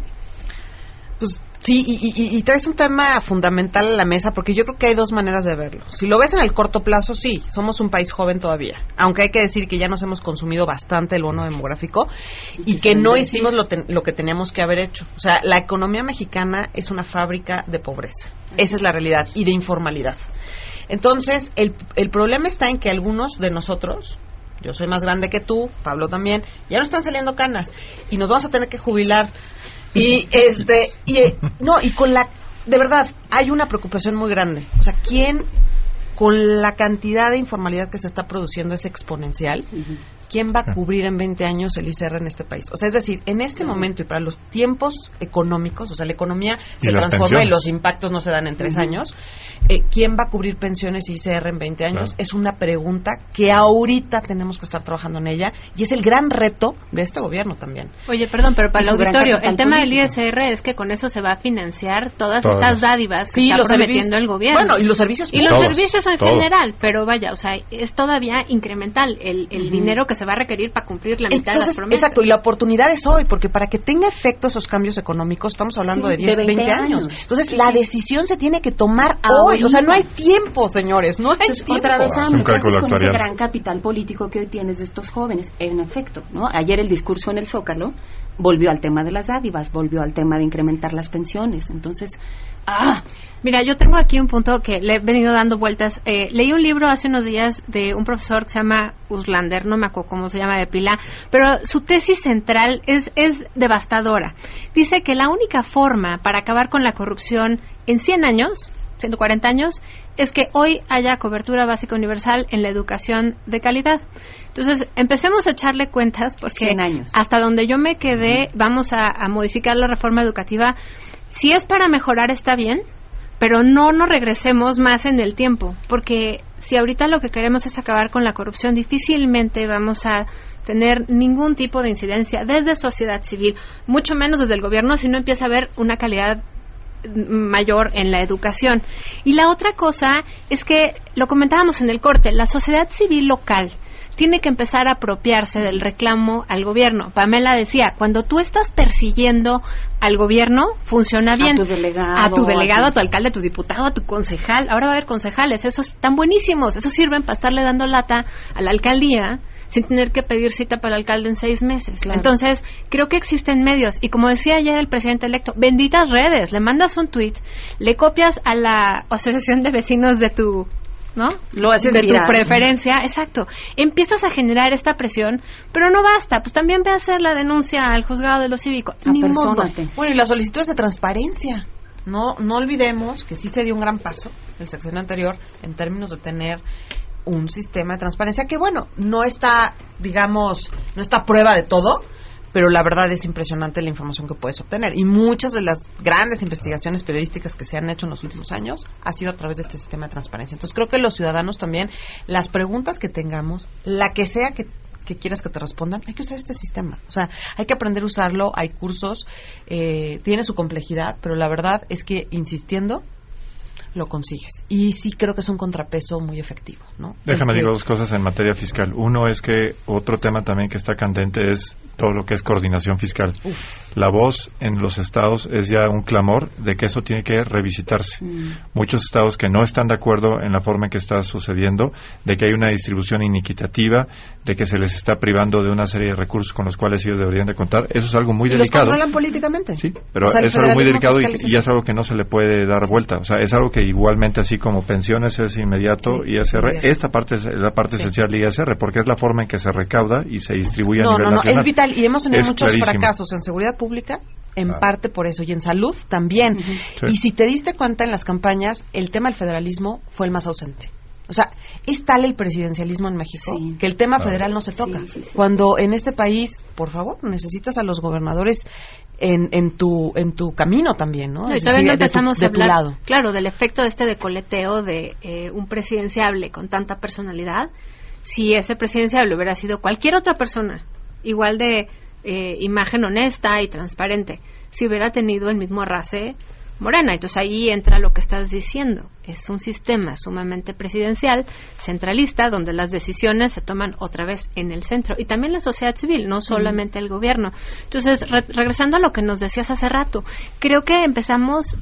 Pues sí, y, y- y traes un tema fundamental a la mesa porque yo creo que hay dos maneras de verlo. Si lo ves en el corto plazo, sí, somos un país joven todavía. Aunque hay que decir que ya nos hemos consumido bastante el bono demográfico y que no hicimos lo, ten- lo que teníamos que haber hecho. O sea, la economía mexicana es una fábrica de pobreza. Esa es la realidad y de informalidad. Entonces, el, el problema está en que algunos de nosotros, yo soy más grande que tú, Pablo también, ya no están saliendo canas y nos vamos a tener que jubilar. Y este, y eh, no, y con la, de verdad, hay una preocupación muy grande. O sea, ¿quién, con la cantidad de informalidad que se está produciendo es exponencial, quién va a cubrir en 20 años el ICR en este país? O sea, es decir, en este momento y para los tiempos económicos, o sea, la economía se las transforma y los impactos no se dan en tres años, eh, ¿quién va a cubrir pensiones y ICR en 20 años? Claro. Es una pregunta que ahorita tenemos que estar trabajando en ella y es el gran reto de este gobierno también. Oye, perdón, pero para Y el auditorio, el tema del político. ISR es que con eso se va a financiar todas Todas. estas dádivas que Sí, está prometiendo el gobierno. Bueno, y los servicios Y los servicios en general, pero vaya, o sea, es todavía incremental el, el Ujú. dinero que se va a requerir para cumplir la mitad de las Entonces, promesas. exacto, y la oportunidad es hoy, porque para que tenga efecto esos cambios económicos, estamos hablando Sí, de 10, de 20, 20 años. años. Entonces, Sí, la decisión se tiene que tomar Ahorita. hoy. O sea, no hay tiempo, señores, no hay tiempo. Otra vez, Ah, Sam, ¿qué haces con ese gran capital político que hoy tienes de estos jóvenes? En efecto, ¿no? Ayer el discurso en el Zócalo volvió al tema de las dádivas, volvió al tema de incrementar las pensiones. Entonces, ¡ah! Mira, yo tengo aquí un punto que le he venido dando vueltas. Eh, leí un libro hace unos días de un profesor que se llama Uslander, no me acuerdo cómo se llama de pila, pero su tesis central es, es devastadora. Dice que la única forma para acabar con la corrupción en 100 años, 140 años, es que hoy haya cobertura básica universal en la educación de calidad. Entonces, empecemos a echarle cuentas porque 100 años. hasta donde yo me quedé, vamos a, a modificar la reforma educativa. Si es para mejorar, está bien, pero no nos regresemos más en el tiempo, porque si ahorita lo que queremos es acabar con la corrupción, difícilmente vamos a tener ningún tipo de incidencia desde sociedad civil, mucho menos desde el gobierno, si no empieza a haber una calidad mayor en la educación. Y la otra cosa es que, lo comentábamos en el corte, la sociedad civil local tiene que empezar a apropiarse del reclamo al gobierno. Pamela decía, cuando tú estás persiguiendo al gobierno, funciona bien. A tu delegado. A tu delegado, a tu alcalde, a tu diputado, a tu concejal. Ahora va a haber concejales. Esos están buenísimos. Esos sirven para estarle dando lata a la alcaldía sin tener que pedir cita para el alcalde en seis meses. Claro. Entonces, creo que existen medios. Y como decía ayer el presidente electo, benditas redes. Le mandas un tweet, le copias a la asociación de vecinos de tu ¿no? Lo haces de tu preferencia, exacto. Empiezas a generar esta presión, pero no basta, pues también ve a hacer la denuncia al juzgado de lo cívico. Apersónate. Bueno, y las solicitudes de transparencia. No, no olvidemos que sí se dio un gran paso el sexenio anterior en términos de tener un sistema de transparencia que, bueno, no está, digamos, no está a prueba de todo, pero la verdad es impresionante la información que puedes obtener. Y muchas de las grandes investigaciones periodísticas que se han hecho en los últimos años ha sido a través de este sistema de transparencia. Entonces creo que los ciudadanos también, las preguntas que tengamos, la que sea que que quieras que te respondan, hay que usar este sistema. O sea, hay que aprender a usarlo, hay cursos, eh, tiene su complejidad, pero la verdad es que insistiendo lo consigues. Y sí creo que es un contrapeso muy efectivo, ¿no? Déjame digo dos cosas en materia fiscal. Uno es que otro tema también que está candente es todo lo que es coordinación fiscal. La voz en los estados es ya un clamor de que eso tiene que revisitarse. Muchos estados que no están de acuerdo en la forma en que está sucediendo, de que hay una distribución iniquitativa, de que se les está privando de una serie de recursos con los cuales ellos deberían de contar. Eso es algo muy y los delicado. controlan políticamente. Sí, Pero es algo muy delicado y, y es algo que no se le puede dar vuelta. O sea, es algo que igualmente, así como pensiones es inmediato, Sí, ISR, inmediato. esta parte es la parte Sí. esencial de ISR, porque es la forma en que se recauda y se distribuye a No, nivel no, no, nacional. es vital y hemos tenido Es muchos clarísimo. fracasos en seguridad pública, en Claro. parte por eso, y en salud también. Sí. Y si te diste cuenta en las campañas, el tema del federalismo fue el más ausente. O sea, es tal el presidencialismo en México que el tema Claro. federal no se toca. Cuando en este país, por favor, necesitas a los gobernadores en, en tu en tu camino también, ¿no? No, y todavía no de tu- empezamos de a tu hablar, lado. claro, del efecto este de coleteo de eh, un presidenciable con tanta personalidad. Si ese presidenciable hubiera sido cualquier otra persona, igual de eh, imagen honesta y transparente, si hubiera tenido el mismo arrase Morena. Entonces ahí entra lo que estás diciendo. Es un sistema sumamente presidencial, centralista, donde las decisiones se toman otra vez en el centro. Y también la sociedad civil, no solamente el gobierno. Entonces, re- regresando a lo que nos decías hace rato, creo que empezamos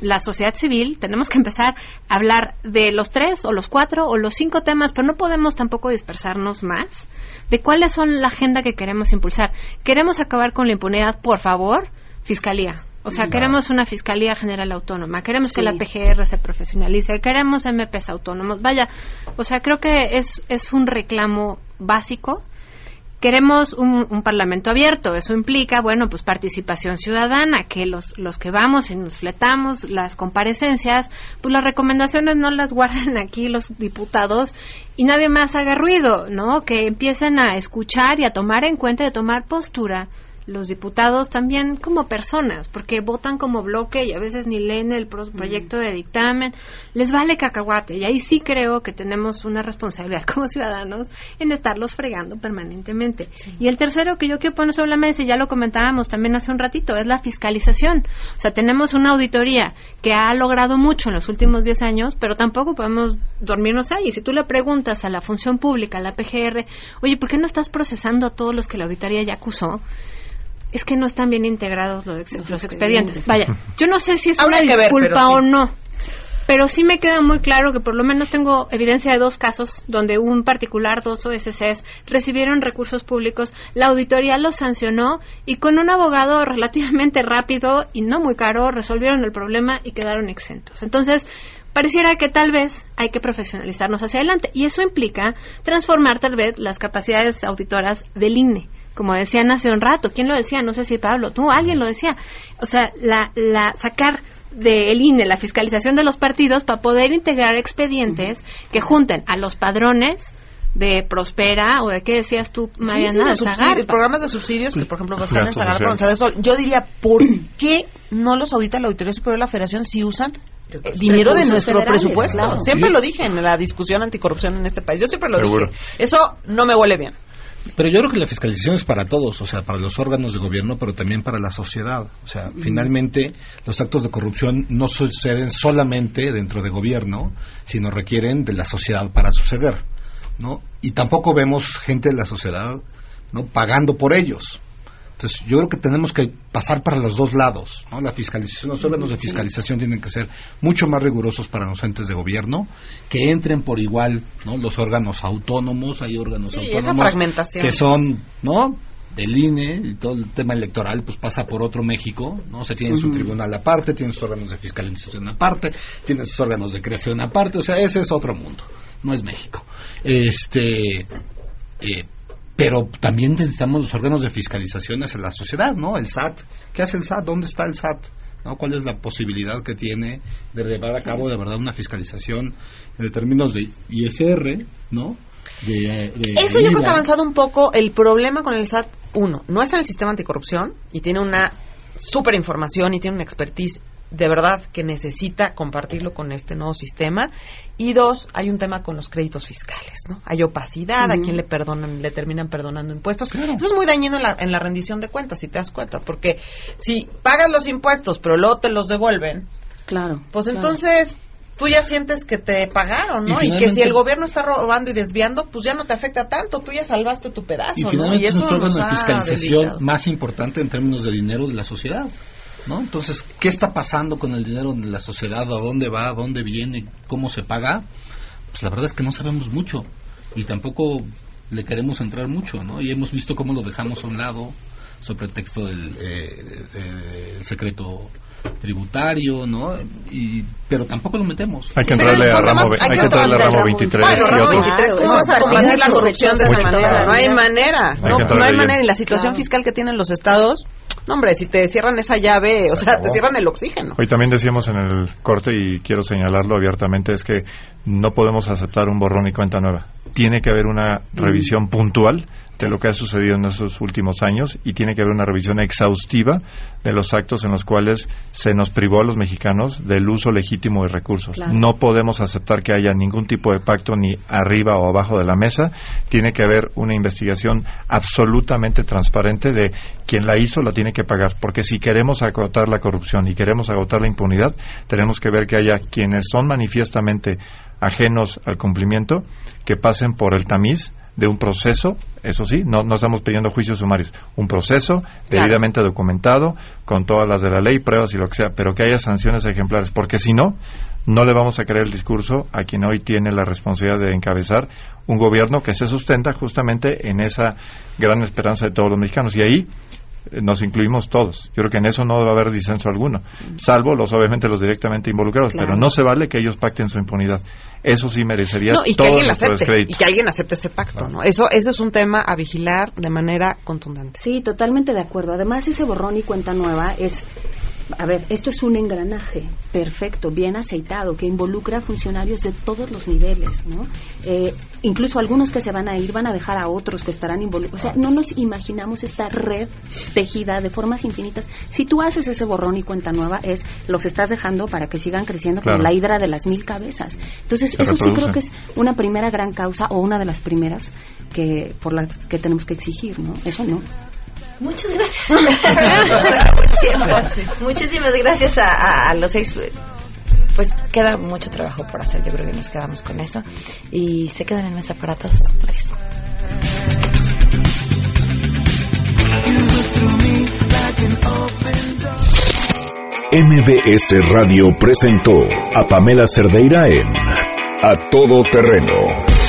la sociedad civil, tenemos que empezar a hablar de los tres o los cuatro o los cinco temas, pero no podemos tampoco dispersarnos más de cuáles son la agenda que queremos impulsar. ¿Queremos acabar con la impunidad? Por favor, fiscalía. O sea, queremos una Fiscalía General Autónoma, queremos que la PGR se profesionalice, queremos MPs autónomos. Vaya, o sea, creo que es, es un reclamo básico. Queremos un, un parlamento abierto. Eso implica, bueno, pues participación ciudadana, que los, los que vamos y nos fletamos las comparecencias, pues las recomendaciones no las guarden aquí los diputados y nadie más haga ruido, ¿no? Que empiecen a escuchar y a tomar en cuenta y a tomar postura los diputados también como personas, porque votan como bloque y a veces ni leen el pro- proyecto de dictamen, les vale cacahuate. Y ahí sí creo que tenemos una responsabilidad como ciudadanos en estarlos fregando permanentemente. Y el tercero que yo quiero poner sobre la mesa, y ya lo comentábamos también hace un ratito, es la fiscalización. O sea, tenemos una auditoría que ha logrado mucho en los últimos 10 años, pero tampoco podemos dormirnos ahí. Si tú le preguntas a la función pública, a la PGR, oye, ¿por qué no estás procesando a todos los que la auditoría ya acusó? Es que no están bien integrados los, ex- los expedientes. Vaya, yo no sé si es una ver, disculpa sí. o no, pero sí me queda muy claro que por lo menos tengo evidencia de dos casos donde un particular, dos OSCs, recibieron recursos públicos, la auditoría los sancionó y con un abogado relativamente rápido y no muy caro resolvieron el problema y quedaron exentos. Entonces, pareciera que tal vez hay que profesionalizarnos hacia adelante y eso implica transformar tal vez las capacidades auditoras del INE. Como decían hace un rato, ¿quién lo decía? No sé si Pablo, tú, alguien lo decía. O sea, la, la sacar del INE la fiscalización de los partidos para poder integrar expedientes que junten a los padrones de Prospera o de qué decías tú, Sí, Mariana, sí, los de programas de subsidios que, por ejemplo, están en Zagarpa, sociales. González Sol. Yo diría, ¿por qué no los audita la Auditoría Superior de la Federación si usan eh, dinero de nuestro presupuesto? claro. Siempre Sí. lo dije en la discusión anticorrupción en este país. Yo siempre lo Seguro. dije. Eso no me huele bien. Pero yo creo que la fiscalización es para todos, o sea, para los órganos de gobierno, pero también para la sociedad. O sea, finalmente los actos de corrupción no suceden solamente dentro de gobierno, sino requieren de la sociedad para suceder, ¿no? Y tampoco vemos gente de la sociedad, ¿no? Pagando por ellos. Entonces, yo creo que tenemos que pasar para los dos lados, ¿no? La fiscalización, los órganos de fiscalización tienen que ser mucho más rigurosos para los entes de gobierno, que entren por igual, ¿no? Los órganos autónomos, hay órganos Sí, autónomos que son, ¿no? Del INE y todo el tema electoral, pues pasa por otro México, ¿no? Se tiene su tribunal aparte, tiene sus órganos de fiscalización aparte, tiene sus órganos de creación aparte, o sea, ese es otro mundo, no es México. Este, eh, pero también necesitamos los órganos de fiscalización hacia la sociedad, ¿no? El SAT, ¿qué hace el SAT? ¿Dónde está el SAT? ¿No? ¿Cuál es la posibilidad que tiene de llevar a cabo de verdad una fiscalización en términos de ISR, ¿no? De, de Eso yo creo que ha avanzado un poco. El problema con el SAT, uno, no está en el sistema anticorrupción y tiene una super información y tiene una expertise de verdad que necesita compartirlo con este nuevo sistema. Y dos, hay un tema con los créditos fiscales, ¿no? Hay opacidad, a quien le perdonan, le terminan perdonando impuestos. Eso es muy dañino en la, en la rendición de cuentas, si te das cuenta, porque si pagas los impuestos pero luego te los devuelven, Claro. pues claro. entonces tú ya sientes que te pagaron, ¿no? Y Y, que si el gobierno está robando y desviando, pues ya no te afecta tanto, tú ya salvaste tu pedazo, Y ¿no? Y es eso nuestro órgano de fiscalización debilitado. más importante en términos de dinero de la sociedad. ¿No? Entonces, ¿qué está pasando con el dinero de la sociedad? ¿A dónde va? ¿A dónde viene? ¿Cómo se paga? Pues la verdad es que no sabemos mucho y tampoco le queremos entrar mucho, ¿no? Y hemos visto cómo lo dejamos a un lado sobre el texto del eh, eh, el secreto tributario, ¿no? Y, pero tampoco lo metemos. Hay que entrarle a ramo, hay que entrarle a ramo 23 Bueno, y ramo otros. 23, ¿cómo vas a combatir la corrupción de esa manera? No hay manera. Hay No, hay manera. Y la situación Claro. fiscal que tienen los estados, no, hombre, si te cierran esa llave, o sea, te cierran el oxígeno. Hoy también decíamos en el corte, y quiero señalarlo abiertamente, es que no podemos aceptar un borrón y cuenta nueva. Tiene que haber una revisión puntual de lo que ha sucedido en estos últimos años y tiene que haber una revisión exhaustiva de los actos en los cuales se nos privó a los mexicanos del uso legítimo de recursos. Claro. No podemos aceptar que haya ningún tipo de pacto ni arriba o abajo de la mesa. Tiene que haber una investigación absolutamente transparente de quien la hizo la tiene que pagar, porque si queremos agotar la corrupción y queremos agotar la impunidad, tenemos que ver que haya quienes son manifiestamente ajenos al cumplimiento, que pasen por el tamiz de un proceso, eso sí, no, no estamos pidiendo juicios sumarios, un proceso debidamente documentado, con todas las de la ley, pruebas y lo que sea, pero que haya sanciones ejemplares, porque si no, no le vamos a creer el discurso a quien hoy tiene la responsabilidad de encabezar un gobierno que se sustenta justamente en esa gran esperanza de todos los mexicanos. Y ahí nos incluimos todos. Yo creo que en eso no va a haber disenso alguno, salvo los obviamente los directamente involucrados, Claro. pero no se vale que ellos pacten su impunidad. Eso sí merecería No, y que alguien acepte, descrédito. y que alguien acepte ese pacto, ¿no? Eso, eso es un tema a vigilar de manera contundente. Sí, totalmente de acuerdo. Además, ese borrón y cuenta nueva es, a ver, esto es un engranaje perfecto, bien aceitado, que involucra a funcionarios de todos los niveles, ¿no? Eh, incluso algunos que se van a ir van a dejar a otros que estarán involucrados. O sea, no nos imaginamos esta red tejida de formas infinitas. Si tú haces ese borrón y cuenta nueva, es los estás dejando para que sigan creciendo como Claro. la hidra de las mil cabezas. Entonces, Se eso sí creo que es una primera gran causa o una de las primeras que por las que tenemos que exigir, ¿no? Eso no. Muchas gracias. Muchísimas gracias a, a- los seis. Pues queda mucho trabajo por hacer. Yo creo que nos quedamos con eso. Y se quedan en mesa para todos. MBS Radio presentó a Pamela Cerdeira en A Todo Terreno.